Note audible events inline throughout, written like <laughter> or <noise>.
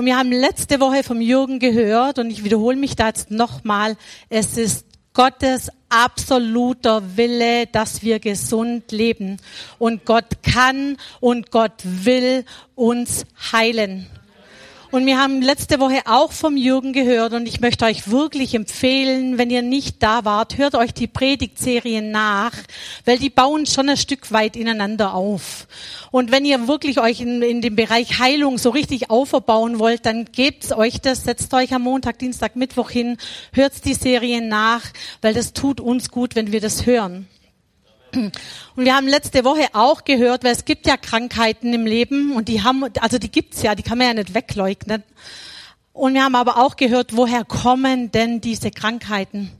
Und wir haben letzte Woche vom Jürgen gehört und ich wiederhole mich da jetzt nochmal. Es ist Gottes absoluter Wille, dass wir gesund leben. Und Gott kann und Gott will uns heilen. Und wir haben letzte Woche auch vom Jürgen gehört und ich möchte euch wirklich empfehlen, wenn ihr nicht da wart, hört euch die Predigtserien nach, weil die bauen schon ein Stück weit ineinander auf. Und wenn ihr wirklich euch in, in dem Bereich Heilung so richtig aufbauen wollt, dann gebt euch das, setzt euch am Montag, Dienstag, Mittwoch hin, hört die Serien nach, weil das tut uns gut, wenn wir das hören. Und wir haben letzte Woche auch gehört, weil es gibt ja Krankheiten im Leben und die haben, also die gibt's ja, die kann man ja nicht wegleugnen. Und wir haben aber auch gehört, woher kommen denn diese Krankheiten?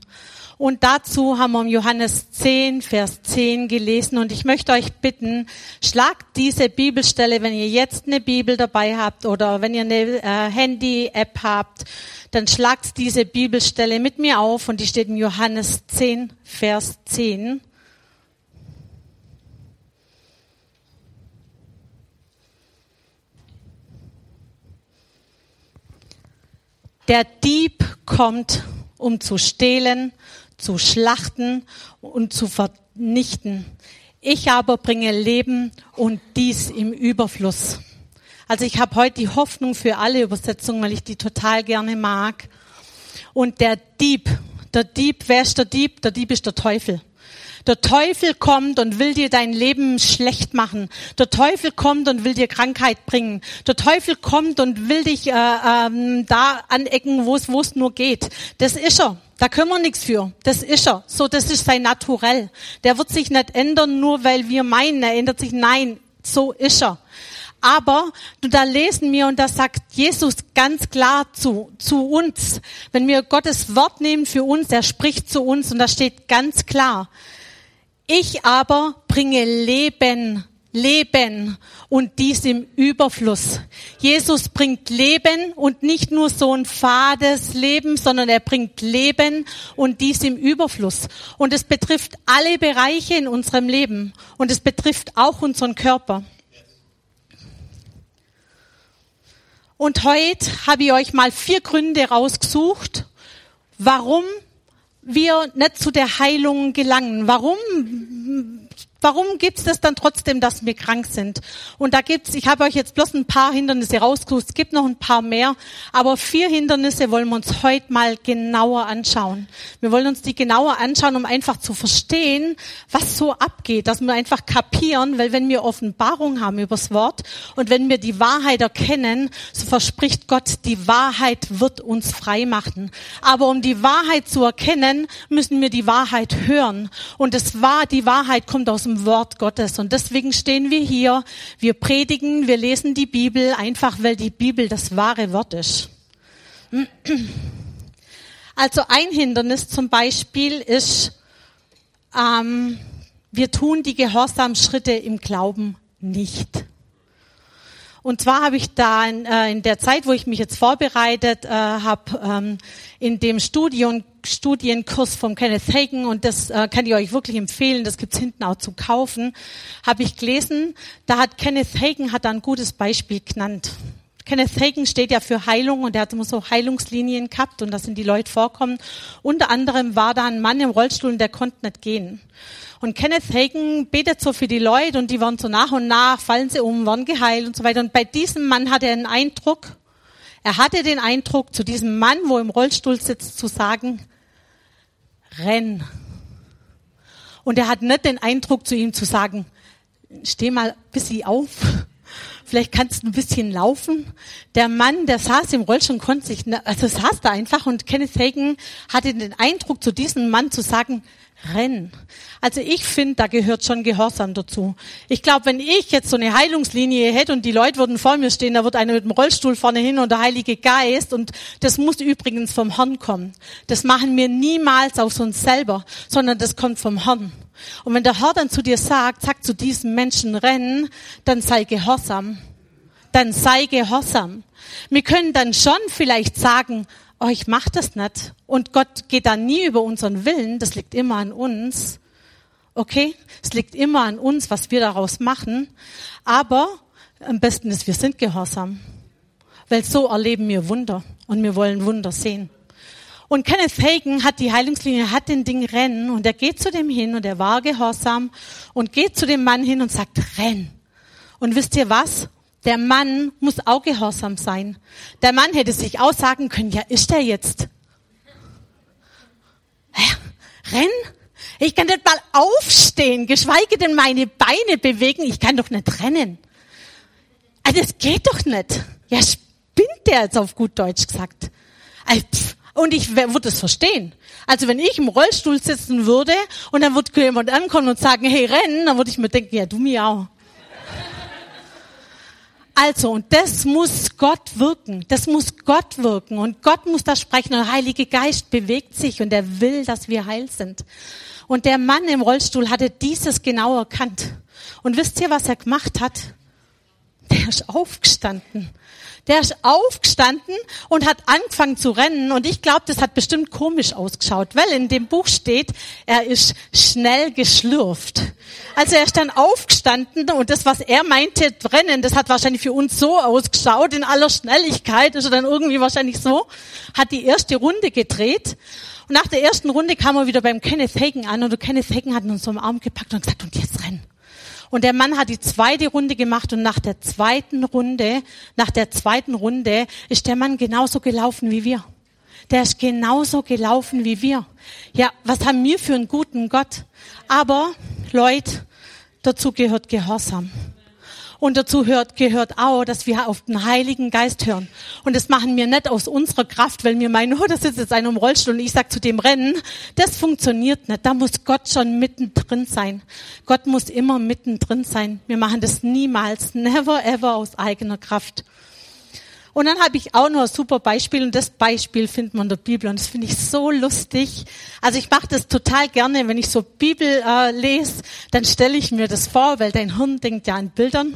Und dazu haben wir Johannes 10, Vers 10 gelesen. Und ich möchte euch bitten, schlagt diese Bibelstelle, wenn ihr jetzt eine Bibel dabei habt oder wenn ihr eine äh, Handy-App habt, dann schlagt diese Bibelstelle mit mir auf und die steht in Johannes 10, Vers 10. Der Dieb kommt, um zu stehlen, zu schlachten und zu vernichten. Ich aber bringe Leben und dies im Überfluss. Also ich habe heute die Hoffnung für alle Übersetzungen, weil ich die total gerne mag. Und der Dieb, der Dieb, wer ist der Dieb? Der Dieb ist der Teufel. Der Teufel kommt und will dir dein Leben schlecht machen. Der Teufel kommt und will dir Krankheit bringen. Der Teufel kommt und will dich äh, ähm, da anecken, wo es nur geht. Das ist er. Da können wir nichts für. Das ist er. So, das ist sein Naturell. Der wird sich nicht ändern, nur weil wir meinen, er ändert sich. Nein, so ist er. Aber da lesen wir und da sagt Jesus ganz klar zu, zu uns, wenn wir Gottes Wort nehmen für uns, er spricht zu uns und da steht ganz klar, ich aber bringe Leben, Leben und dies im Überfluss. Jesus bringt Leben und nicht nur so ein fades Leben, sondern er bringt Leben und dies im Überfluss. Und es betrifft alle Bereiche in unserem Leben und es betrifft auch unseren Körper. Und heute habe ich euch mal vier Gründe rausgesucht, warum wir nicht zu der Heilung gelangen. Warum Warum gibt es das dann trotzdem, dass wir krank sind? Und da gibt's, ich habe euch jetzt bloß ein paar Hindernisse rausgesucht, es gibt noch ein paar mehr, aber vier Hindernisse wollen wir uns heute mal genauer anschauen. Wir wollen uns die genauer anschauen, um einfach zu verstehen, was so abgeht, dass wir einfach kapieren, weil wenn wir Offenbarung haben übers Wort und wenn wir die Wahrheit erkennen, so verspricht Gott, die Wahrheit wird uns frei machen. Aber um die Wahrheit zu erkennen, müssen wir die Wahrheit hören. Und es war, die Wahrheit kommt aus dem dem Wort Gottes. Und deswegen stehen wir hier, wir predigen, wir lesen die Bibel, einfach weil die Bibel das wahre Wort ist. Also ein Hindernis zum Beispiel ist, ähm, wir tun die Gehorsamschritte im Glauben nicht. Und zwar habe ich da in, äh, in, der Zeit, wo ich mich jetzt vorbereitet äh, habe, ähm, in dem Studium, Studienkurs vom Kenneth Hagen, und das äh, kann ich euch wirklich empfehlen, das gibt's hinten auch zu kaufen, habe ich gelesen, da hat Kenneth Hagen hat da ein gutes Beispiel genannt. Kenneth Hagen steht ja für Heilung und er hat immer so Heilungslinien gehabt und da sind die Leute vorkommen. Unter anderem war da ein Mann im Rollstuhl und der konnte nicht gehen. Und Kenneth Hagen betet so für die Leute und die werden so nach und nach, fallen sie um, werden geheilt und so weiter. Und bei diesem Mann hat er einen Eindruck, er hatte den Eindruck, zu diesem Mann, wo im Rollstuhl sitzt, zu sagen, renn. Und er hat nicht den Eindruck, zu ihm zu sagen, steh mal ein bisschen auf, vielleicht kannst du ein bisschen laufen. Der Mann, der saß im Rollstuhl und konnte sich, also saß da einfach und Kenneth Hagen hatte den Eindruck, zu diesem Mann zu sagen, renn. Also ich finde, da gehört schon Gehorsam dazu. Ich glaube, wenn ich jetzt so eine Heilungslinie hätte und die Leute würden vor mir stehen, da wird einer mit dem Rollstuhl vorne hin und der Heilige Geist und das muss übrigens vom Herrn kommen. Das machen wir niemals aus uns selber, sondern das kommt vom Herrn. Und wenn der Herr dann zu dir sagt, sag zu diesem Menschen rennen, dann sei gehorsam. Dann sei gehorsam. Wir können dann schon vielleicht sagen, oh, ich mach das nicht. Und Gott geht da nie über unseren Willen, das liegt immer an uns. Okay? Es liegt immer an uns, was wir daraus machen. Aber am besten ist, wir sind gehorsam. Weil so erleben wir Wunder und wir wollen Wunder sehen. Und Kenneth Hagen hat die Heilungslinie, hat den Ding rennen und er geht zu dem hin und er war gehorsam und geht zu dem Mann hin und sagt, renn. Und wisst ihr was? Der Mann muss auch gehorsam sein. Der Mann hätte sich auch sagen können, ja, ist der jetzt? Ja, renn? Ich kann nicht mal aufstehen, geschweige denn meine Beine bewegen. Ich kann doch nicht rennen. Also das geht doch nicht. Ja, spinnt der jetzt auf gut Deutsch gesagt. Und ich würde es verstehen. Also wenn ich im Rollstuhl sitzen würde und dann würde jemand ankommen und sagen, hey, rennen, dann würde ich mir denken, ja, du mir auch. Also, und das muss Gott wirken. Das muss Gott wirken. Und Gott muss da sprechen. Und der Heilige Geist bewegt sich und er will, dass wir heil sind. Und der Mann im Rollstuhl hatte dieses genau erkannt. Und wisst ihr, was er gemacht hat? Der ist aufgestanden der ist aufgestanden und hat angefangen zu rennen. Und ich glaube, das hat bestimmt komisch ausgeschaut, weil in dem Buch steht, er ist schnell geschlürft. Also er ist dann aufgestanden und das, was er meinte, rennen, das hat wahrscheinlich für uns so ausgeschaut, in aller Schnelligkeit, ist er dann irgendwie wahrscheinlich so, hat die erste Runde gedreht. Und nach der ersten Runde kam er wieder beim Kenneth Hagen an und Kenneth Hagen hat ihn so am Arm gepackt und gesagt, und jetzt rennen. Und der Mann hat die zweite Runde gemacht und nach der zweiten Runde, nach der zweiten Runde ist der Mann genauso gelaufen wie wir. Der ist genauso gelaufen wie wir. Ja, was haben wir für einen guten Gott? Aber, Leute, dazu gehört Gehorsam. Und dazu hört, gehört auch, dass wir auf den Heiligen Geist hören. Und das machen wir nicht aus unserer Kraft, weil wir meinen, oh, da sitzt jetzt einer im Rollstuhl und ich sag zu dem Rennen. Das funktioniert nicht. Da muss Gott schon mittendrin sein. Gott muss immer mittendrin sein. Wir machen das niemals, never ever aus eigener Kraft. Und dann habe ich auch noch ein super Beispiel und das Beispiel findet man in der Bibel und das finde ich so lustig. Also ich mache das total gerne, wenn ich so Bibel äh, lese, dann stelle ich mir das vor, weil dein Hirn denkt ja an Bildern.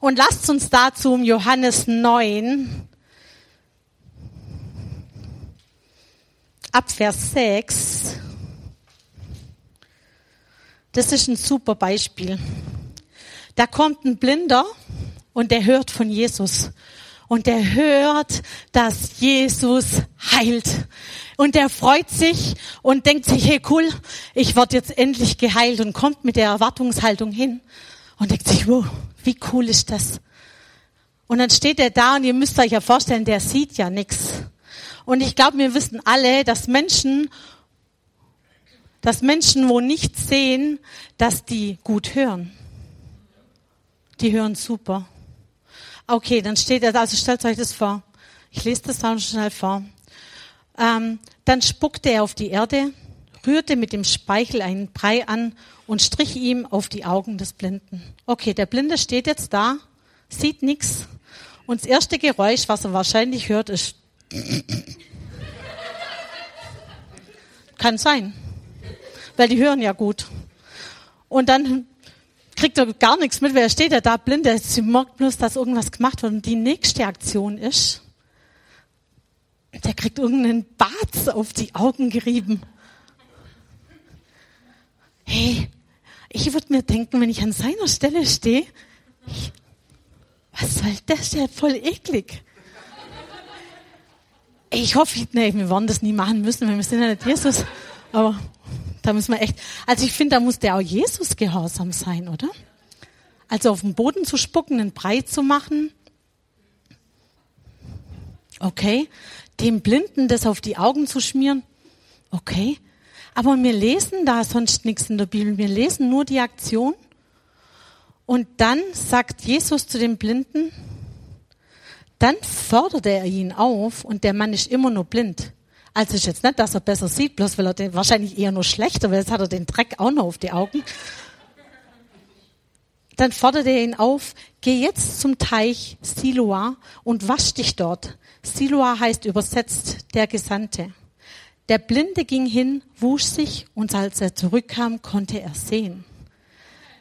Und lasst uns dazu um Johannes 9 ab Vers 6. Das ist ein super Beispiel. Da kommt ein Blinder und der hört von Jesus. Und der hört, dass Jesus heilt. Und der freut sich und denkt sich, hey cool, ich werde jetzt endlich geheilt und kommt mit der Erwartungshaltung hin und denkt sich, wow, wie cool ist das? Und dann steht er da und ihr müsst euch ja vorstellen, der sieht ja nichts. Und ich glaube, wir wissen alle, dass Menschen, dass Menschen, wo nichts sehen, dass die gut hören. Die hören super. Okay, dann steht er, also stellt euch das vor. Ich lese das dann schnell vor. Ähm, dann spuckte er auf die Erde, rührte mit dem Speichel einen Brei an und strich ihm auf die Augen des Blinden. Okay, der Blinde steht jetzt da, sieht nichts und das erste Geräusch, was er wahrscheinlich hört, ist <laughs> kann sein, weil die hören ja gut. Und dann kriegt er gar nichts mit, wer steht da blind, sie merkt bloß, dass irgendwas gemacht wird. Und die nächste Aktion ist, der kriegt irgendeinen Bart auf die Augen gerieben. Hey, ich würde mir denken, wenn ich an seiner Stelle stehe, was soll das? Der voll eklig. Ich hoffe, nee, wir werden das nie machen müssen, weil wir sind ja nicht Jesus. Aber da müssen wir echt, also ich finde, da muss der auch Jesus gehorsam sein, oder? Also auf den Boden zu spucken, einen Brei zu machen. Okay. Dem Blinden das auf die Augen zu schmieren. Okay. Aber wir lesen da sonst nichts in der Bibel. Wir lesen nur die Aktion. Und dann sagt Jesus zu dem Blinden, dann fordert er ihn auf und der Mann ist immer nur blind. Also ist jetzt nicht, dass er besser sieht, bloß weil er den, wahrscheinlich eher nur schlechter, weil jetzt hat er den Dreck auch noch auf die Augen. Dann fordert er ihn auf, geh jetzt zum Teich Siloa und wasch dich dort. Siloa heißt übersetzt der Gesandte. Der Blinde ging hin, wusch sich und als er zurückkam, konnte er sehen.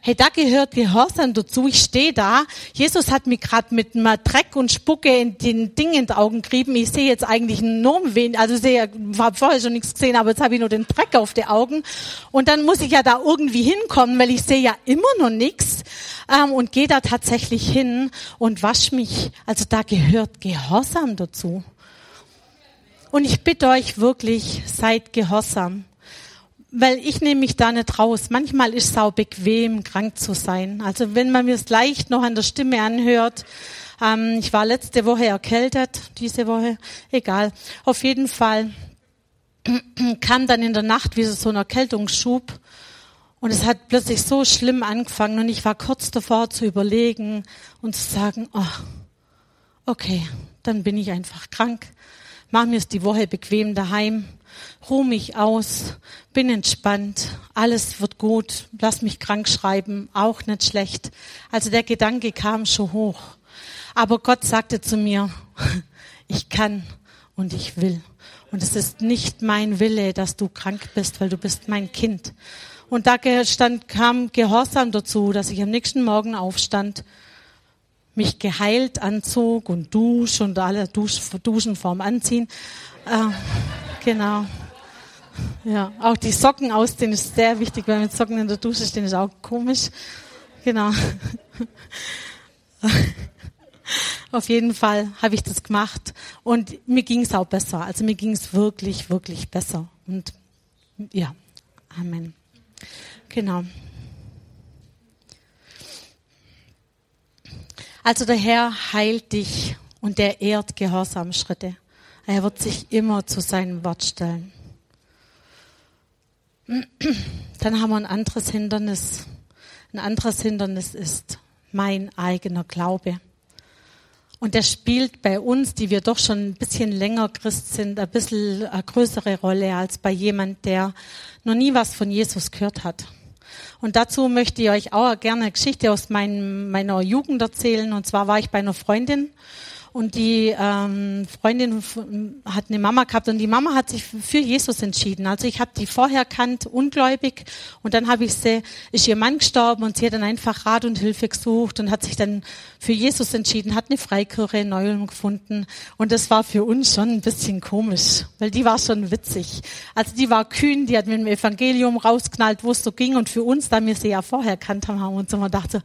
Hey, da gehört Gehorsam dazu. Ich stehe da. Jesus hat mich gerade mit einem Dreck und Spucke in den Dingen in die Augen gerieben. Ich sehe jetzt eigentlich nur wen, also sehe, habe vorher schon nichts gesehen, aber jetzt habe ich nur den Dreck auf die Augen. Und dann muss ich ja da irgendwie hinkommen, weil ich sehe ja immer noch nichts ähm, und gehe da tatsächlich hin und wasch mich. Also da gehört Gehorsam dazu. Und ich bitte euch wirklich, seid gehorsam weil ich nehme mich da nicht raus. Manchmal ist es auch bequem, krank zu sein. Also wenn man mir es leicht noch an der Stimme anhört. Ähm, ich war letzte Woche erkältet, diese Woche, egal. Auf jeden Fall <clears throat> kam dann in der Nacht wieder so ein Erkältungsschub. Und es hat plötzlich so schlimm angefangen und ich war kurz davor zu überlegen und zu sagen, oh, okay, dann bin ich einfach krank. Mach mir es die Woche bequem daheim ruh mich aus, bin entspannt, alles wird gut, lass mich krank schreiben, auch nicht schlecht. Also der Gedanke kam schon hoch. Aber Gott sagte zu mir, <laughs> ich kann und ich will. Und es ist nicht mein Wille, dass du krank bist, weil du bist mein Kind. Und da stand, kam Gehorsam dazu, dass ich am nächsten Morgen aufstand, mich geheilt anzog und dusch und alle Dusch, Duschen vorm Anziehen. Äh, genau. Ja, auch die Socken ausziehen ist sehr wichtig, weil mit Socken in der Dusche stehen ist auch komisch. Genau. <laughs> Auf jeden Fall habe ich das gemacht und mir ging es auch besser. Also mir ging es wirklich, wirklich besser. Und ja, Amen. Genau. Also der Herr heilt dich und der ehrt Gehorsamschritte. Er wird sich immer zu seinem Wort stellen. <clears throat> Dann haben wir ein anderes Hindernis. Ein anderes Hindernis ist mein eigener Glaube. Und der spielt bei uns, die wir doch schon ein bisschen länger Christ sind, ein bisschen eine größere Rolle als bei jemand, der noch nie was von Jesus gehört hat. Und dazu möchte ich euch auch gerne eine Geschichte aus mein, meiner Jugend erzählen. Und zwar war ich bei einer Freundin und die ähm, Freundin hat eine Mama gehabt und die Mama hat sich für Jesus entschieden. Also ich habe die vorher kannt, ungläubig und dann habe ich sie, ist ihr Mann gestorben und sie hat dann einfach Rat und Hilfe gesucht und hat sich dann für Jesus entschieden, hat eine Freikirche in Neulm gefunden und das war für uns schon ein bisschen komisch, weil die war schon witzig. Also die war kühn, die hat mit dem Evangelium rausknallt, wo es so ging und für uns, da wir sie ja vorher kannt haben, haben wir uns immer gedacht,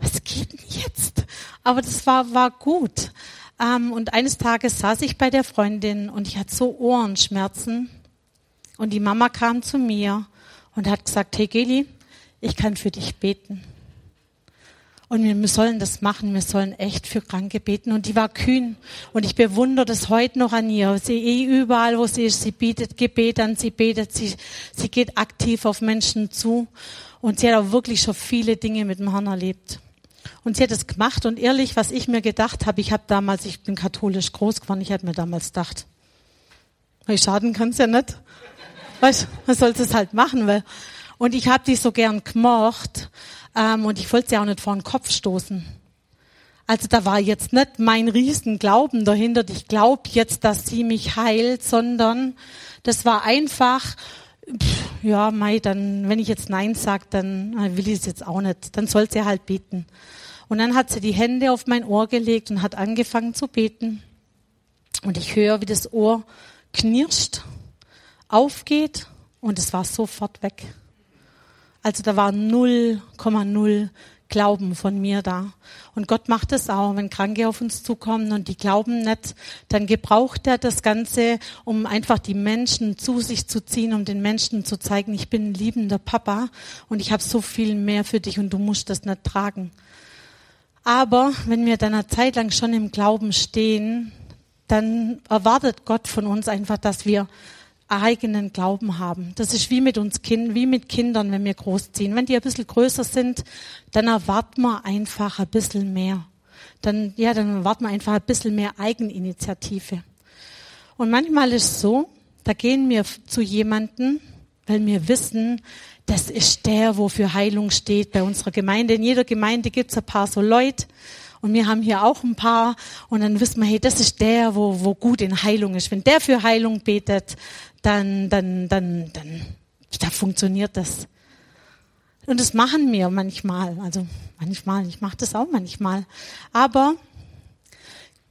was geht denn jetzt? Aber das war, war gut. Ähm, und eines Tages saß ich bei der Freundin und ich hatte so Ohrenschmerzen. Und die Mama kam zu mir und hat gesagt, hey Geli, ich kann für dich beten. Und wir sollen das machen, wir sollen echt für Kranke beten. Und die war kühn. Und ich bewundere das heute noch an ihr. Sie eh überall, wo sie ist, sie bietet Gebet an, sie betet, sie, sie geht aktiv auf Menschen zu. Und sie hat auch wirklich schon viele Dinge mit dem Herrn erlebt. Und sie hat es gemacht und ehrlich, was ich mir gedacht habe, ich habe damals, ich bin katholisch groß geworden, ich habe mir damals gedacht, weil schaden kann es ja nicht. Weißt, man sollte es halt machen, weil und ich habe die so gern gemocht ähm, und ich wollte sie auch nicht vor den Kopf stoßen. Also da war jetzt nicht mein Riesenglauben dahinter, ich glaube jetzt, dass sie mich heilt, sondern das war einfach, pff, ja, Mai, dann, wenn ich jetzt Nein sage, dann äh, will ich es jetzt auch nicht. Dann soll sie halt beten. Und dann hat sie die Hände auf mein Ohr gelegt und hat angefangen zu beten. Und ich höre, wie das Ohr knirscht, aufgeht und es war sofort weg. Also da war 0,0 Glauben von mir da. Und Gott macht es auch, wenn Kranke auf uns zukommen und die glauben nicht, dann gebraucht er das Ganze, um einfach die Menschen zu sich zu ziehen, um den Menschen zu zeigen, ich bin ein liebender Papa und ich habe so viel mehr für dich und du musst das nicht tragen. Aber wenn wir dann eine Zeit lang schon im Glauben stehen, dann erwartet Gott von uns einfach, dass wir eigenen Glauben haben. Das ist wie mit uns Kindern, wie mit Kindern, wenn wir großziehen. Wenn die ein bisschen größer sind, dann erwarten wir einfach ein bisschen mehr. Dann, ja, dann erwarten wir einfach ein bisschen mehr Eigeninitiative. Und manchmal ist es so, da gehen wir zu jemanden, weil wir wissen, das ist der, wo für Heilung steht bei unserer Gemeinde. In jeder Gemeinde gibt es ein paar so Leute, und wir haben hier auch ein paar. Und dann wissen wir, hey, das ist der, wo, wo gut in Heilung ist. Wenn der für Heilung betet, dann, dann, dann, dann, da funktioniert das. Und das machen wir manchmal. Also manchmal, ich mache das auch manchmal. Aber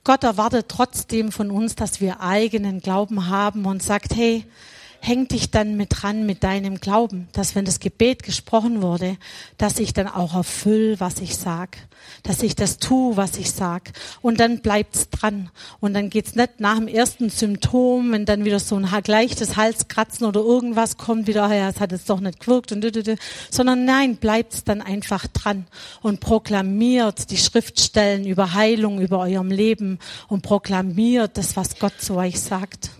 Gott erwartet trotzdem von uns, dass wir eigenen Glauben haben und sagt, hey, häng dich dann mit dran mit deinem Glauben, dass wenn das Gebet gesprochen wurde, dass ich dann auch erfüll, was ich sag, dass ich das tue, was ich sag. Und dann bleibt's dran. Und dann geht's nicht nach dem ersten Symptom, wenn dann wieder so ein leichtes Halskratzen oder irgendwas kommt wieder, ah ja, es hat jetzt doch nicht gewirkt und sondern nein, bleibt's dann einfach dran und proklamiert die Schriftstellen über Heilung über eurem Leben und proklamiert das, was Gott zu euch sagt.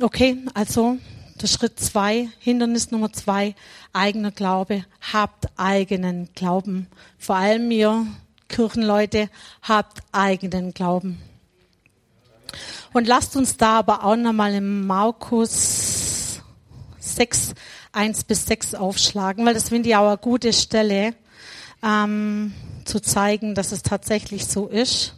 Okay, also der Schritt zwei, Hindernis Nummer zwei, eigener Glaube. Habt eigenen Glauben. Vor allem ihr Kirchenleute, habt eigenen Glauben. Und lasst uns da aber auch nochmal im Markus 6, 1 bis 6 aufschlagen, weil das finde ich auch eine gute Stelle, ähm, zu zeigen, dass es tatsächlich so ist.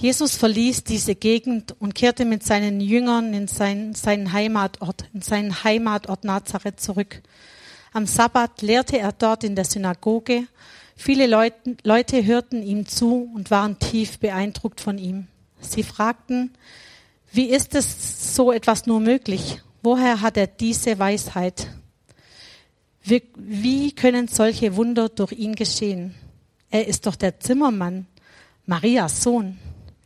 Jesus verließ diese Gegend und kehrte mit seinen Jüngern in sein, seinen Heimatort, in seinen Heimatort Nazareth zurück. Am Sabbat lehrte er dort in der Synagoge. Viele Leute, Leute hörten ihm zu und waren tief beeindruckt von ihm. Sie fragten, wie ist es so etwas nur möglich? Woher hat er diese Weisheit? Wie, wie können solche Wunder durch ihn geschehen? Er ist doch der Zimmermann, Marias Sohn.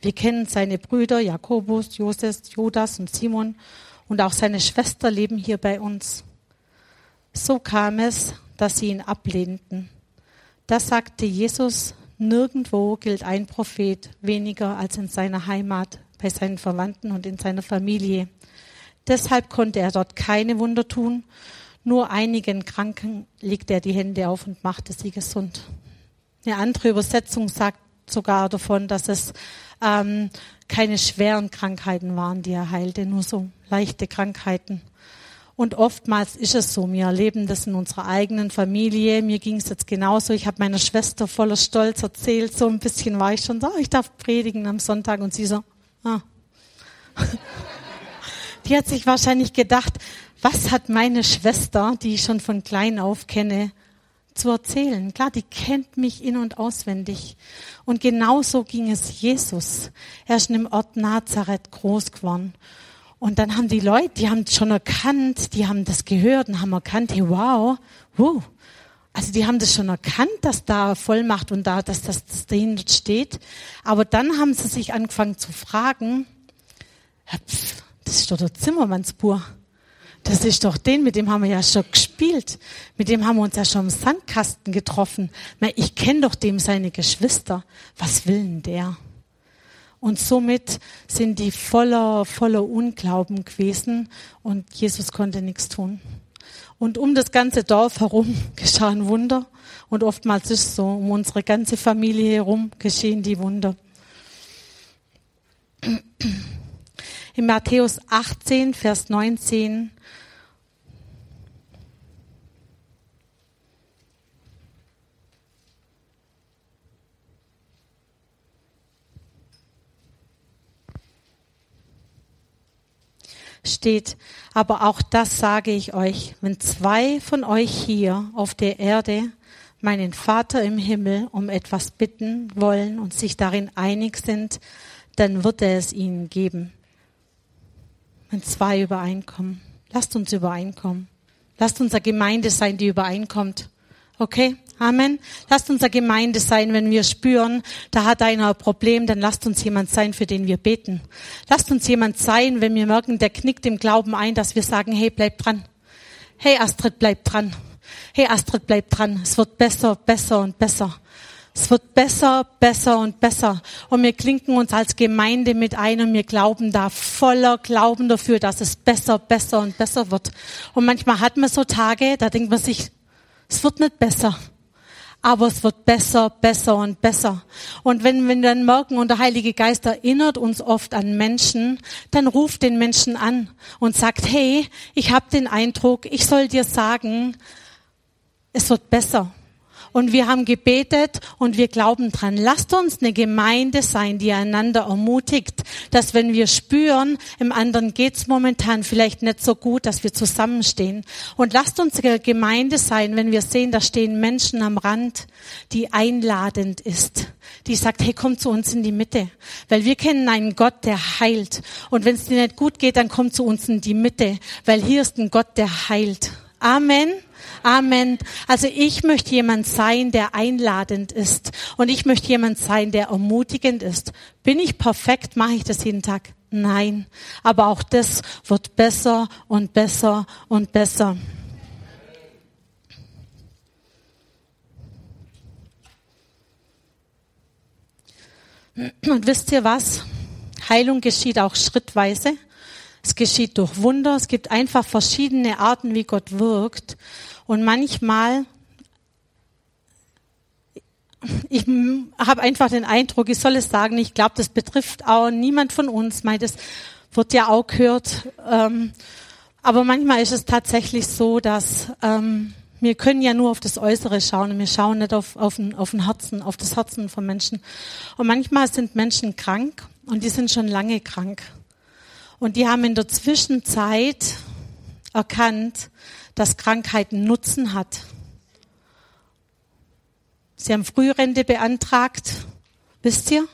Wir kennen seine Brüder Jakobus, Josef, Judas und Simon und auch seine Schwester leben hier bei uns. So kam es, dass sie ihn ablehnten. Da sagte Jesus, nirgendwo gilt ein Prophet weniger als in seiner Heimat, bei seinen Verwandten und in seiner Familie. Deshalb konnte er dort keine Wunder tun, nur einigen Kranken legte er die Hände auf und machte sie gesund. Eine andere Übersetzung sagt sogar davon, dass es ähm, keine schweren Krankheiten waren, die er heilte, nur so leichte Krankheiten. Und oftmals ist es so, wir erleben das in unserer eigenen Familie. Mir ging es jetzt genauso. Ich habe meiner Schwester voller Stolz erzählt, so ein bisschen war ich schon so, ich darf predigen am Sonntag und sie so, ah. <laughs> Die hat sich wahrscheinlich gedacht, was hat meine Schwester, die ich schon von klein auf kenne, zu erzählen. Klar, die kennt mich in und auswendig. Und genauso ging es Jesus. Er ist in dem Ort Nazareth groß geworden. Und dann haben die Leute, die haben schon erkannt, die haben das gehört und haben erkannt, hey, wow, wow. Also die haben das schon erkannt, dass da Vollmacht und da, dass das, dahinter steht. Aber dann haben sie sich angefangen zu fragen, das ist doch der Zimmermannsbur. Das ist doch den, mit dem haben wir ja schon gespielt. Mit dem haben wir uns ja schon im Sandkasten getroffen. Ich kenne doch dem seine Geschwister. Was will denn der? Und somit sind die voller, voller Unglauben gewesen und Jesus konnte nichts tun. Und um das ganze Dorf herum <laughs> geschah ein Wunder. Und oftmals ist es so, um unsere ganze Familie herum geschehen die Wunder. <clears throat> In Matthäus 18, Vers 19 steht, aber auch das sage ich euch, wenn zwei von euch hier auf der Erde meinen Vater im Himmel um etwas bitten wollen und sich darin einig sind, dann wird er es ihnen geben. Wenn zwei übereinkommen, lasst uns übereinkommen. Lasst uns eine Gemeinde sein, die übereinkommt, Okay? Amen. Lasst uns eine Gemeinde sein, wenn wir spüren, da hat einer ein Problem, dann lasst uns jemand sein, für den wir beten. Lasst uns jemand sein, wenn wir merken, der knickt im Glauben ein, dass wir sagen, hey, bleib dran. Hey, Astrid, bleib dran. Hey, Astrid, bleib dran. Es wird besser, besser und besser. Es wird besser, besser und besser. Und wir klinken uns als Gemeinde mit ein und wir glauben da voller Glauben dafür, dass es besser, besser und besser wird. Und manchmal hat man so Tage, da denkt man sich, es wird nicht besser aber es wird besser, besser und besser. Und wenn, wir dann merken, und der Heilige Geist erinnert uns oft an Menschen, dann ruft den Menschen an und sagt, hey, ich habe den Eindruck, ich soll dir sagen, es wird besser und wir haben gebetet und wir glauben dran. Lasst uns eine Gemeinde sein, die einander ermutigt, dass wenn wir spüren, im anderen geht's momentan vielleicht nicht so gut, dass wir zusammenstehen. Und lasst uns eine Gemeinde sein, wenn wir sehen, da stehen Menschen am Rand, die einladend ist, die sagt, hey, komm zu uns in die Mitte, weil wir kennen einen Gott, der heilt. Und wenn es dir nicht gut geht, dann komm zu uns in die Mitte, weil hier ist ein Gott, der heilt. Amen. Amen. Also ich möchte jemand sein, der einladend ist. Und ich möchte jemand sein, der ermutigend ist. Bin ich perfekt? Mache ich das jeden Tag? Nein. Aber auch das wird besser und besser und besser. Und wisst ihr was? Heilung geschieht auch schrittweise. Es geschieht durch Wunder. Es gibt einfach verschiedene Arten, wie Gott wirkt. Und manchmal, ich habe einfach den Eindruck, ich soll es sagen, ich glaube, das betrifft auch niemand von uns, meint es wird ja auch gehört. Ähm, aber manchmal ist es tatsächlich so, dass ähm, wir können ja nur auf das Äußere schauen und wir schauen nicht auf, auf, den, auf den Herzen, auf das Herzen von Menschen. Und manchmal sind Menschen krank und die sind schon lange krank. Und die haben in der Zwischenzeit erkannt, dass Krankheit einen Nutzen hat. Sie haben Frührente beantragt, wisst ihr?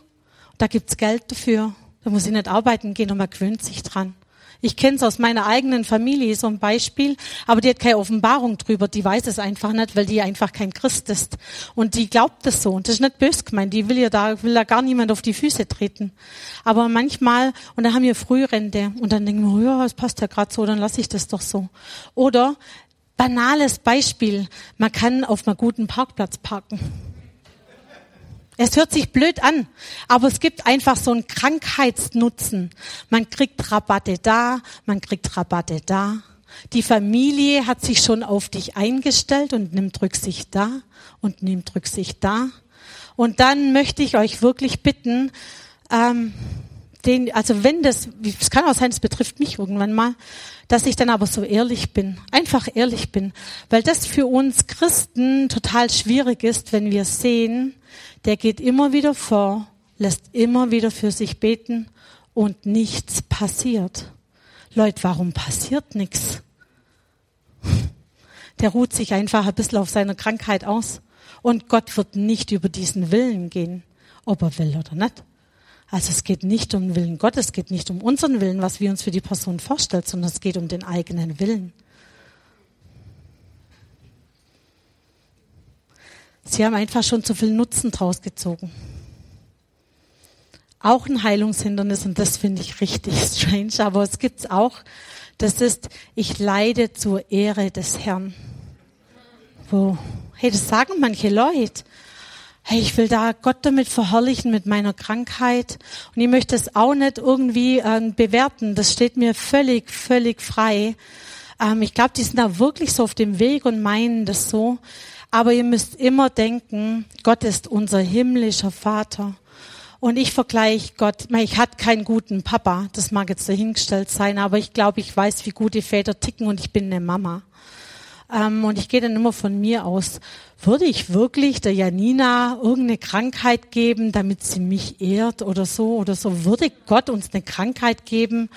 Da gibt's Geld dafür. Da muss ich nicht arbeiten gehen und man gewöhnt sich dran. Ich kenne es aus meiner eigenen Familie, so ein Beispiel, aber die hat keine Offenbarung drüber, die weiß es einfach nicht, weil die einfach kein Christ ist. Und die glaubt es so. Und das ist nicht bös gemeint, die will ja da, will da gar niemand auf die Füße treten. Aber manchmal, und dann haben wir Frührente, und dann denken wir, ja, es passt ja gerade so, dann lasse ich das doch so. Oder, banales Beispiel, man kann auf einem guten Parkplatz parken. Es hört sich blöd an, aber es gibt einfach so einen Krankheitsnutzen. Man kriegt Rabatte da, man kriegt Rabatte da. Die Familie hat sich schon auf dich eingestellt und nimmt Rücksicht da und nimmt Rücksicht da. Und dann möchte ich euch wirklich bitten, ähm, den, also wenn das, es kann auch sein, es betrifft mich irgendwann mal, dass ich dann aber so ehrlich bin, einfach ehrlich bin, weil das für uns Christen total schwierig ist, wenn wir sehen, der geht immer wieder vor, lässt immer wieder für sich beten und nichts passiert. Leute, warum passiert nichts? Der ruht sich einfach ein bisschen auf seine Krankheit aus. Und Gott wird nicht über diesen Willen gehen, ob er will oder nicht. Also es geht nicht um den Willen Gottes, es geht nicht um unseren Willen, was wir uns für die Person vorstellen, sondern es geht um den eigenen Willen. Sie haben einfach schon zu viel Nutzen draus gezogen. Auch ein Heilungshindernis, und das finde ich richtig <laughs> strange, aber es gibt es auch. Das ist, ich leide zur Ehre des Herrn. Wo, hey, das sagen manche Leute. Hey, ich will da Gott damit verherrlichen mit meiner Krankheit. Und ich möchte es auch nicht irgendwie äh, bewerten. Das steht mir völlig, völlig frei. Ähm, ich glaube, die sind da wirklich so auf dem Weg und meinen das so. Aber ihr müsst immer denken, Gott ist unser himmlischer Vater. Und ich vergleiche Gott, ich hatte keinen guten Papa, das mag jetzt dahingestellt sein, aber ich glaube, ich weiß, wie gute Väter ticken und ich bin eine Mama. Ähm, und ich gehe dann immer von mir aus. Würde ich wirklich der Janina irgendeine Krankheit geben, damit sie mich ehrt oder so oder so? Würde Gott uns eine Krankheit geben?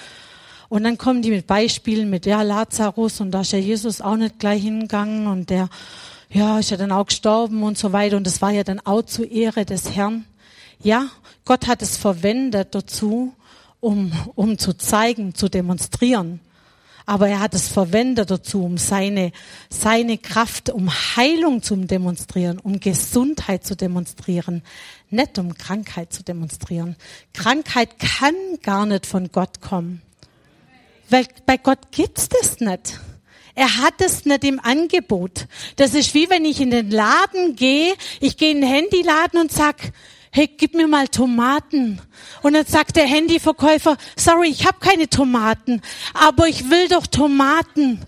Und dann kommen die mit Beispielen mit der Lazarus und da ist ja Jesus auch nicht gleich hingegangen und der ja, ist ja dann auch gestorben und so weiter. Und das war ja dann auch zur Ehre des Herrn. Ja, Gott hat es verwendet dazu, um, um zu zeigen, zu demonstrieren. Aber er hat es verwendet dazu, um seine, seine Kraft, um Heilung zu demonstrieren, um Gesundheit zu demonstrieren, nicht um Krankheit zu demonstrieren. Krankheit kann gar nicht von Gott kommen. Weil bei Gott gibt's das nicht. Er hat es nicht im Angebot. Das ist wie wenn ich in den Laden gehe, ich gehe in den Handyladen und sag, hey, gib mir mal Tomaten. Und dann sagt der Handyverkäufer, sorry, ich habe keine Tomaten, aber ich will doch Tomaten.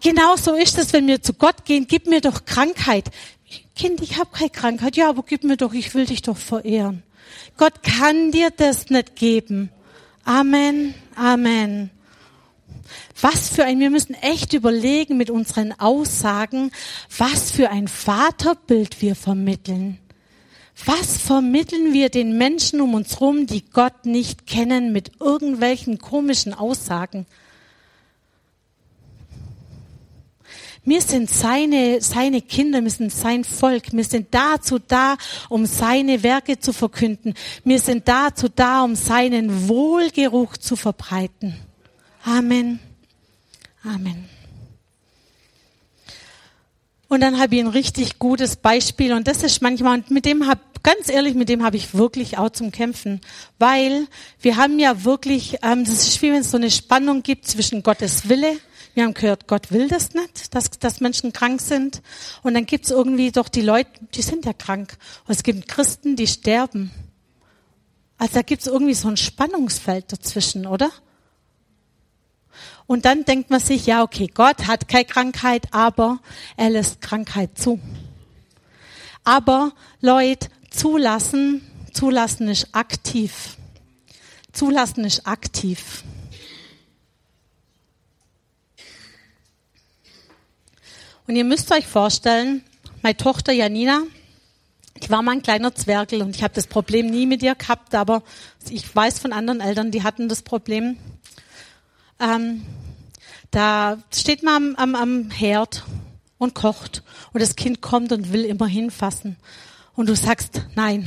Genau so ist es, wenn wir zu Gott gehen, gib mir doch Krankheit. Kind, ich habe keine Krankheit. Ja, aber gib mir doch, ich will dich doch verehren. Gott kann dir das nicht geben. Amen, Amen. Was für ein, wir müssen echt überlegen mit unseren Aussagen, was für ein Vaterbild wir vermitteln. Was vermitteln wir den Menschen um uns herum, die Gott nicht kennen, mit irgendwelchen komischen Aussagen? Wir sind seine, seine Kinder, wir sind sein Volk. Wir sind dazu da, um seine Werke zu verkünden. Wir sind dazu da, um seinen Wohlgeruch zu verbreiten. Amen. Amen. Und dann habe ich ein richtig gutes Beispiel und das ist manchmal, und mit dem habe, ganz ehrlich, mit dem habe ich wirklich auch zum Kämpfen, weil wir haben ja wirklich, ähm, das ist wie wenn es so eine Spannung gibt zwischen Gottes Wille. Wir haben gehört, Gott will das nicht, dass, dass Menschen krank sind. Und dann gibt es irgendwie doch die Leute, die sind ja krank. Und es gibt Christen, die sterben. Also da gibt es irgendwie so ein Spannungsfeld dazwischen, oder? Und dann denkt man sich, ja, okay, Gott hat keine Krankheit, aber er lässt Krankheit zu. Aber Leute, zulassen, zulassen ist aktiv. Zulassen ist aktiv. Und ihr müsst euch vorstellen, meine Tochter Janina, die war mal ein kleiner Zwergel und ich habe das Problem nie mit ihr gehabt, aber ich weiß von anderen Eltern, die hatten das Problem. Ähm, da steht man am, am, am Herd und kocht und das Kind kommt und will immer hinfassen. Und du sagst nein.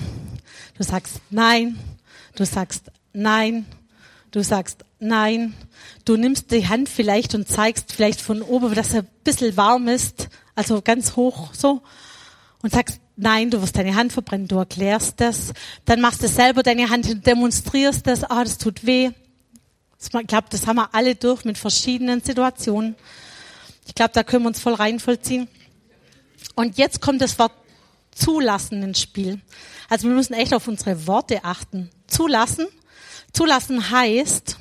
Du sagst nein. Du sagst nein. Du sagst nein. Du nimmst die Hand vielleicht und zeigst vielleicht von oben, dass er ein bisschen warm ist, also ganz hoch so. Und sagst, nein, du wirst deine Hand verbrennen, du erklärst das. Dann machst du selber deine Hand und demonstrierst das, ah, das tut weh. Ich glaube, das haben wir alle durch mit verschiedenen Situationen. Ich glaube, da können wir uns voll reinvollziehen. Und jetzt kommt das Wort zulassen ins Spiel. Also wir müssen echt auf unsere Worte achten. Zulassen. Zulassen heißt,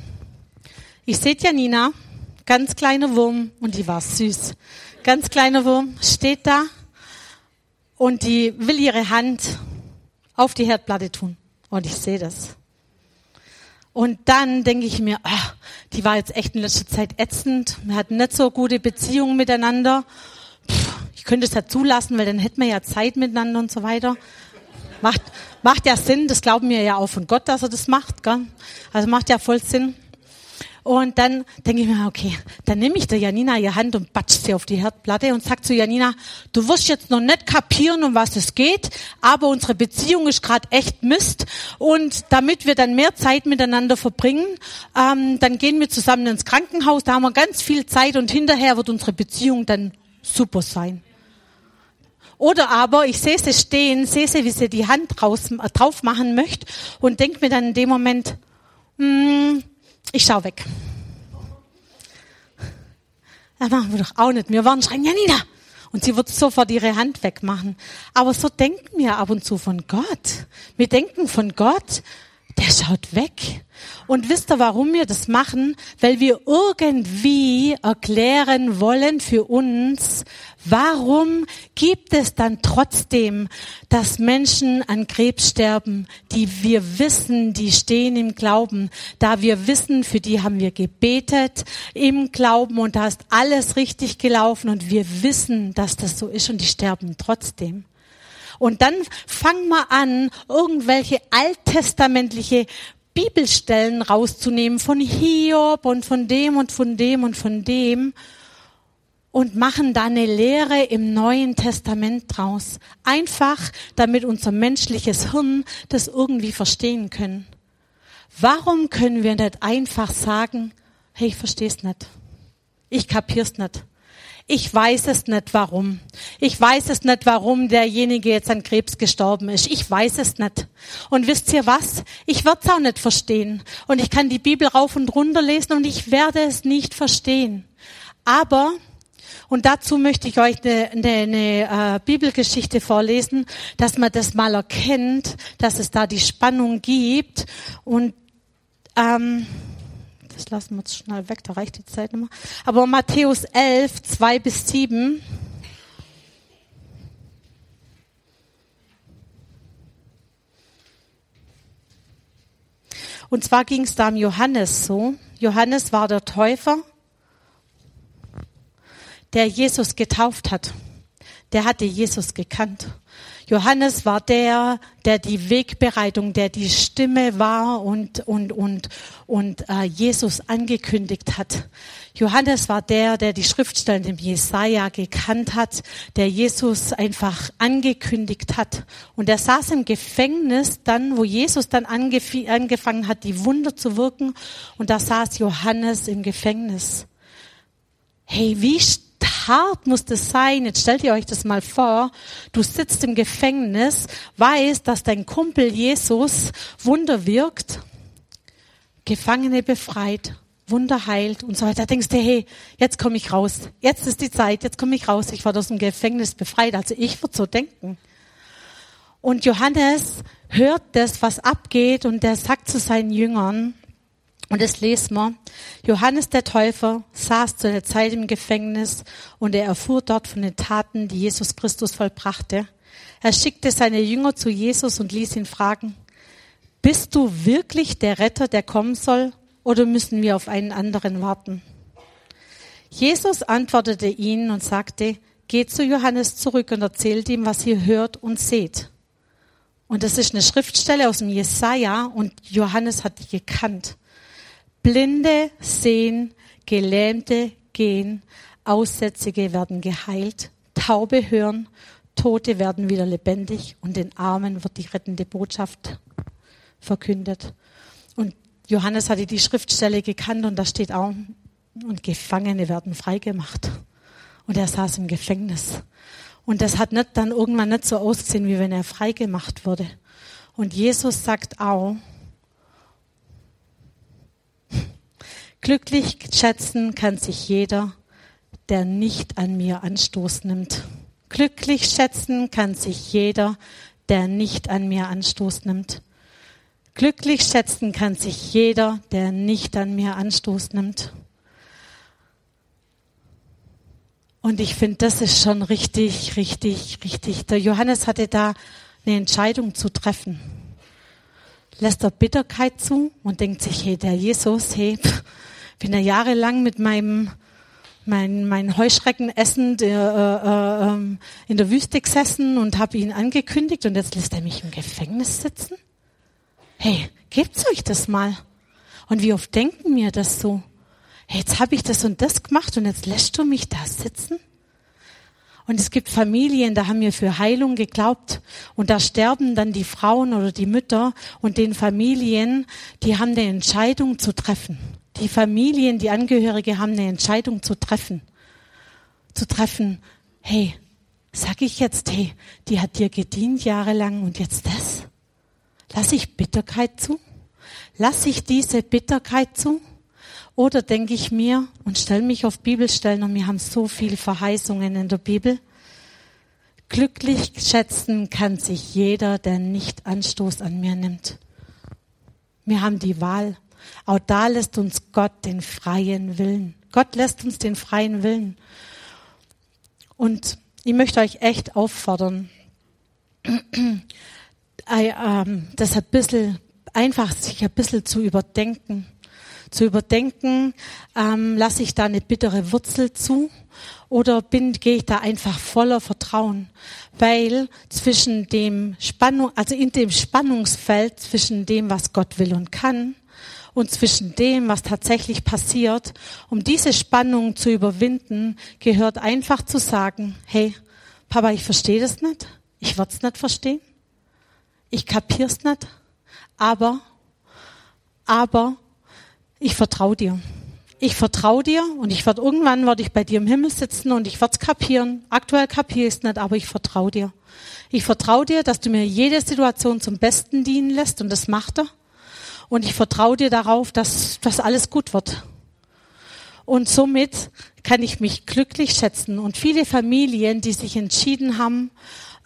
ich sehe Janina, ganz kleiner Wurm und die war süß. Ganz kleiner Wurm steht da und die will ihre Hand auf die Herdplatte tun. Und ich sehe das. Und dann denke ich mir, ach, die war jetzt echt in letzter Zeit ätzend. Wir hatten nicht so gute Beziehungen miteinander. Pff, ich könnte es ja zulassen, weil dann hätten wir ja Zeit miteinander und so weiter. Macht, macht ja Sinn, das glauben wir ja auch von Gott, dass er das macht. Gell? Also macht ja voll Sinn. Und dann denke ich mir, okay, dann nehme ich der Janina ihre Hand und batsch sie auf die Herdplatte und sag zu Janina, du wirst jetzt noch nicht kapieren, um was es geht, aber unsere Beziehung ist gerade echt Mist. Und damit wir dann mehr Zeit miteinander verbringen, ähm, dann gehen wir zusammen ins Krankenhaus, da haben wir ganz viel Zeit und hinterher wird unsere Beziehung dann super sein. Oder aber ich sehe sie stehen, sehe sie, wie sie die Hand draus, äh, drauf machen möchte und denke mir dann in dem Moment, hm, ich schau weg. Das machen wir doch auch nicht. Wir waren schreien, Janina! Und sie wird sofort ihre Hand wegmachen. Aber so denken wir ab und zu von Gott. Wir denken von Gott, der schaut weg. Und wisst ihr, warum wir das machen? Weil wir irgendwie erklären wollen für uns, warum gibt es dann trotzdem, dass Menschen an Krebs sterben, die wir wissen, die stehen im Glauben, da wir wissen, für die haben wir gebetet im Glauben und da ist alles richtig gelaufen und wir wissen, dass das so ist und die sterben trotzdem. Und dann fangen wir an, irgendwelche alttestamentliche Bibelstellen rauszunehmen von Hiob und von dem und von dem und von dem und machen da eine Lehre im Neuen Testament draus. Einfach, damit unser menschliches Hirn das irgendwie verstehen können. Warum können wir nicht einfach sagen, hey, ich versteh's nicht. Ich kapier's nicht. Ich weiß es nicht, warum. Ich weiß es nicht, warum derjenige jetzt an Krebs gestorben ist. Ich weiß es nicht. Und wisst ihr was? Ich werde es auch nicht verstehen. Und ich kann die Bibel rauf und runter lesen und ich werde es nicht verstehen. Aber und dazu möchte ich euch eine, eine, eine äh, Bibelgeschichte vorlesen, dass man das mal erkennt, dass es da die Spannung gibt. Und ähm, das lassen wir jetzt schnell weg, da reicht die Zeit nicht mehr. Aber Matthäus 11, 2 bis 7. Und zwar ging es da um Johannes so. Johannes war der Täufer, der Jesus getauft hat. Der hatte Jesus gekannt. Johannes war der, der die Wegbereitung, der die Stimme war und, und, und, und äh, Jesus angekündigt hat. Johannes war der, der die Schriftstellen im Jesaja gekannt hat, der Jesus einfach angekündigt hat. Und er saß im Gefängnis dann, wo Jesus dann angefangen hat, die Wunder zu wirken. Und da saß Johannes im Gefängnis. Hey, wie hart muss das sein? Jetzt stellt ihr euch das mal vor. Du sitzt im Gefängnis, weißt, dass dein Kumpel Jesus Wunder wirkt, Gefangene befreit, Wunder heilt und so weiter. Da denkst du, hey, jetzt komme ich raus. Jetzt ist die Zeit, jetzt komme ich raus. Ich war aus dem Gefängnis befreit. Also ich würde so denken. Und Johannes hört das, was abgeht und der sagt zu seinen Jüngern, und das lesen wir. Johannes der Täufer saß zu der Zeit im Gefängnis und er erfuhr dort von den Taten, die Jesus Christus vollbrachte. Er schickte seine Jünger zu Jesus und ließ ihn fragen, bist du wirklich der Retter, der kommen soll, oder müssen wir auf einen anderen warten? Jesus antwortete ihnen und sagte, geht zu Johannes zurück und erzählt ihm, was ihr hört und seht. Und das ist eine Schriftstelle aus dem Jesaja und Johannes hat die gekannt. Blinde sehen, Gelähmte gehen, Aussätzige werden geheilt, Taube hören, Tote werden wieder lebendig und den Armen wird die rettende Botschaft verkündet. Und Johannes hatte die Schriftstelle gekannt und da steht auch, und Gefangene werden freigemacht. Und er saß im Gefängnis. Und das hat nicht dann irgendwann nicht so ausgesehen, wie wenn er freigemacht wurde. Und Jesus sagt auch, Glücklich schätzen kann sich jeder, der nicht an mir Anstoß nimmt. Glücklich schätzen kann sich jeder, der nicht an mir Anstoß nimmt. Glücklich schätzen kann sich jeder, der nicht an mir Anstoß nimmt. Und ich finde, das ist schon richtig, richtig, richtig. Der Johannes hatte da eine Entscheidung zu treffen. Lässt er Bitterkeit zu und denkt sich, hey, der Jesus, hey, bin da jahrelang mit meinem mein, mein Heuschreckenessen der, äh, äh, ähm, in der Wüste gesessen und habe ihn angekündigt und jetzt lässt er mich im Gefängnis sitzen? Hey, gebt's euch das mal? Und wie oft denken mir das so? Hey, jetzt habe ich das und das gemacht und jetzt lässt du mich da sitzen? Und es gibt Familien, da haben wir für Heilung geglaubt und da sterben dann die Frauen oder die Mütter und den Familien, die haben eine Entscheidung zu treffen. Die Familien, die Angehörige haben eine Entscheidung zu treffen. Zu treffen, hey, sag ich jetzt, hey, die hat dir gedient jahrelang und jetzt das? Lass ich Bitterkeit zu? Lass ich diese Bitterkeit zu? Oder denke ich mir und stelle mich auf Bibelstellen und wir haben so viele Verheißungen in der Bibel. Glücklich schätzen kann sich jeder, der nicht Anstoß an mir nimmt. Wir haben die Wahl. Auch da lässt uns Gott den freien Willen. Gott lässt uns den freien Willen. Und ich möchte euch echt auffordern, <clears throat> ähm, das ein bisschen, einfach sich ein bisschen zu überdenken. Zu überdenken, ähm, lasse ich da eine bittere Wurzel zu oder bin, gehe ich da einfach voller Vertrauen? Weil zwischen dem Spannung, also in dem Spannungsfeld zwischen dem, was Gott will und kann, und zwischen dem, was tatsächlich passiert, um diese Spannung zu überwinden, gehört einfach zu sagen, hey, Papa, ich verstehe das nicht, ich werde es nicht verstehen, ich kapier's nicht, aber, aber ich vertraue dir. ich vertraue dir und ich werde irgendwann werde ich bei dir im Himmel sitzen und ich werde es kapieren. Aktuell kapiere ich es nicht, aber ich vertraue dir. Ich vertraue dir, dass du mir jede Situation zum Besten dienen lässt und das macht er. Und ich vertraue dir darauf, dass, dass alles gut wird. Und somit kann ich mich glücklich schätzen. Und viele Familien, die sich entschieden haben,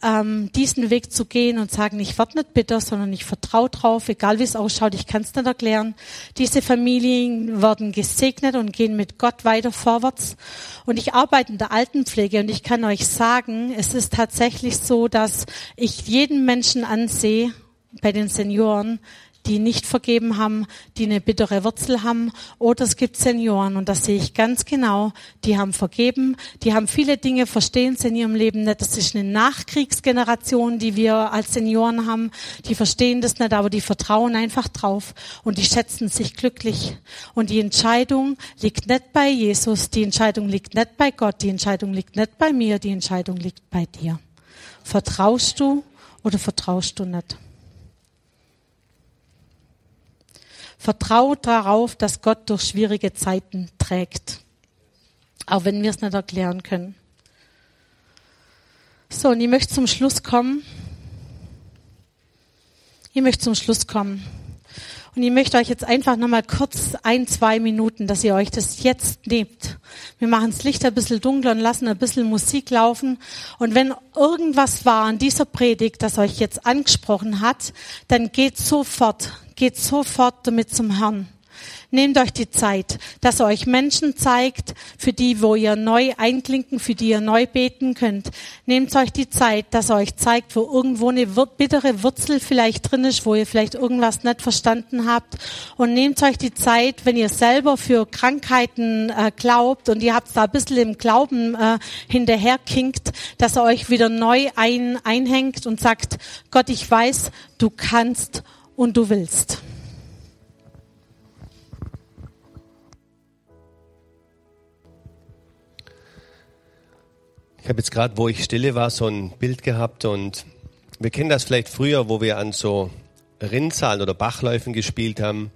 ähm, diesen Weg zu gehen und sagen, ich werde nicht bitter, sondern ich vertraue drauf, egal wie es ausschaut, ich kann es nicht erklären. Diese Familien werden gesegnet und gehen mit Gott weiter vorwärts. Und ich arbeite in der Altenpflege und ich kann euch sagen, es ist tatsächlich so, dass ich jeden Menschen ansehe, bei den Senioren, die nicht vergeben haben, die eine bittere Wurzel haben. Oder es gibt Senioren, und das sehe ich ganz genau, die haben vergeben, die haben viele Dinge, verstehen sie in ihrem Leben nicht. Das ist eine Nachkriegsgeneration, die wir als Senioren haben. Die verstehen das nicht, aber die vertrauen einfach drauf und die schätzen sich glücklich. Und die Entscheidung liegt nicht bei Jesus, die Entscheidung liegt nicht bei Gott, die Entscheidung liegt nicht bei mir, die Entscheidung liegt bei dir. Vertraust du oder vertraust du nicht? Vertraut darauf, dass Gott durch schwierige Zeiten trägt. Auch wenn wir es nicht erklären können. So, und ich möchte zum Schluss kommen. Ich möchte zum Schluss kommen. Und ich möchte euch jetzt einfach nochmal kurz ein, zwei Minuten, dass ihr euch das jetzt nehmt. Wir machen das Licht ein bisschen dunkler und lassen ein bisschen Musik laufen. Und wenn irgendwas war an dieser Predigt, das euch jetzt angesprochen hat, dann geht sofort geht sofort damit zum Herrn. Nehmt euch die Zeit, dass er euch Menschen zeigt, für die, wo ihr neu einklinken, für die ihr neu beten könnt. Nehmt euch die Zeit, dass er euch zeigt, wo irgendwo eine bittere Wurzel vielleicht drin ist, wo ihr vielleicht irgendwas nicht verstanden habt. Und nehmt euch die Zeit, wenn ihr selber für Krankheiten äh, glaubt und ihr habt da ein bisschen im Glauben äh, hinterherkinkt, dass er euch wieder neu ein, einhängt und sagt, Gott, ich weiß, du kannst und du willst. Ich habe jetzt gerade, wo ich stille war, so ein Bild gehabt und wir kennen das vielleicht früher, wo wir an so Rinnsalen oder Bachläufen gespielt haben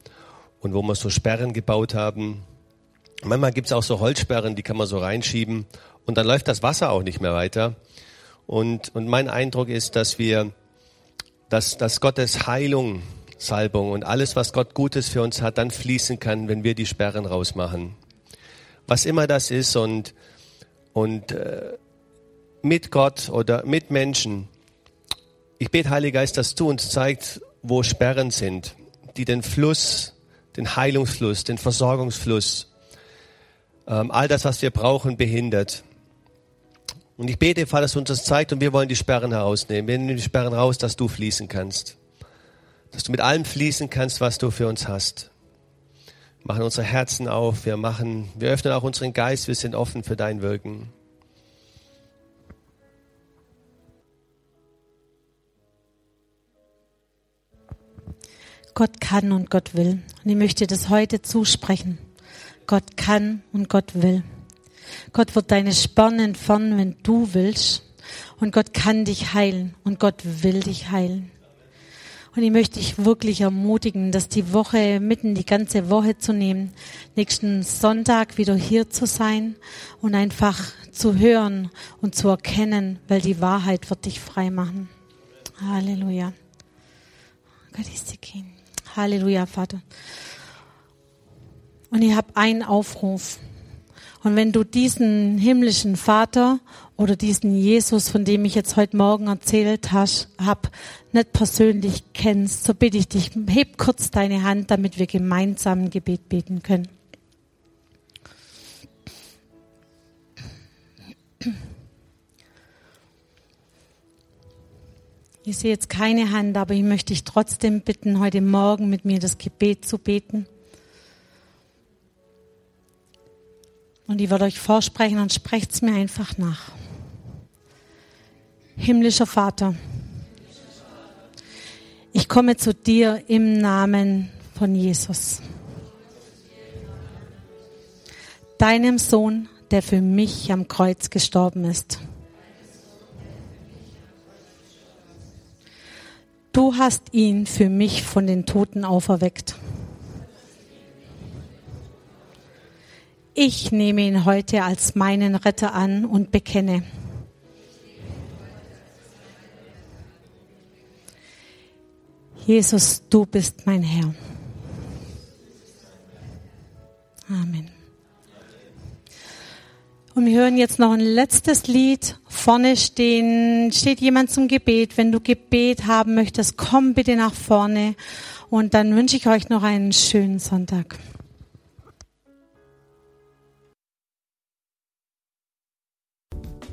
und wo wir so Sperren gebaut haben. Manchmal gibt es auch so Holzsperren, die kann man so reinschieben und dann läuft das Wasser auch nicht mehr weiter. Und, und mein Eindruck ist, dass wir dass, dass Gottes Heilung, Salbung und alles, was Gott Gutes für uns hat, dann fließen kann, wenn wir die Sperren rausmachen. Was immer das ist und, und äh, mit Gott oder mit Menschen. Ich bete, Heiliger Geist, dass du uns zeigst, wo Sperren sind, die den Fluss, den Heilungsfluss, den Versorgungsfluss, ähm, all das, was wir brauchen, behindert. Und ich bete, Vater, dass du uns das zeigt und wir wollen die Sperren herausnehmen. Wir nehmen die Sperren raus, dass du fließen kannst. Dass du mit allem fließen kannst, was du für uns hast. Wir machen unsere Herzen auf, wir machen, wir öffnen auch unseren Geist, wir sind offen für dein Wirken. Gott kann und Gott will. Und ich möchte das heute zusprechen. Gott kann und Gott will. Gott wird deine Sperren entfernen, wenn du willst. Und Gott kann dich heilen und Gott will dich heilen. Und ich möchte dich wirklich ermutigen, dass die Woche mitten die ganze Woche zu nehmen, nächsten Sonntag wieder hier zu sein und einfach zu hören und zu erkennen, weil die Wahrheit wird dich frei machen. Halleluja. Halleluja, Vater. Und ich habe einen Aufruf. Und wenn du diesen himmlischen Vater oder diesen Jesus, von dem ich jetzt heute Morgen erzählt habe, nicht persönlich kennst, so bitte ich dich, heb kurz deine Hand, damit wir gemeinsam ein Gebet beten können. Ich sehe jetzt keine Hand, aber ich möchte dich trotzdem bitten, heute Morgen mit mir das Gebet zu beten. Und ich werde euch vorsprechen und sprecht es mir einfach nach. Himmlischer Vater, ich komme zu dir im Namen von Jesus, deinem Sohn, der für mich am Kreuz gestorben ist. Du hast ihn für mich von den Toten auferweckt. Ich nehme ihn heute als meinen Retter an und bekenne. Jesus, du bist mein Herr. Amen. Und wir hören jetzt noch ein letztes Lied. Vorne stehen, steht jemand zum Gebet. Wenn du Gebet haben möchtest, komm bitte nach vorne. Und dann wünsche ich euch noch einen schönen Sonntag.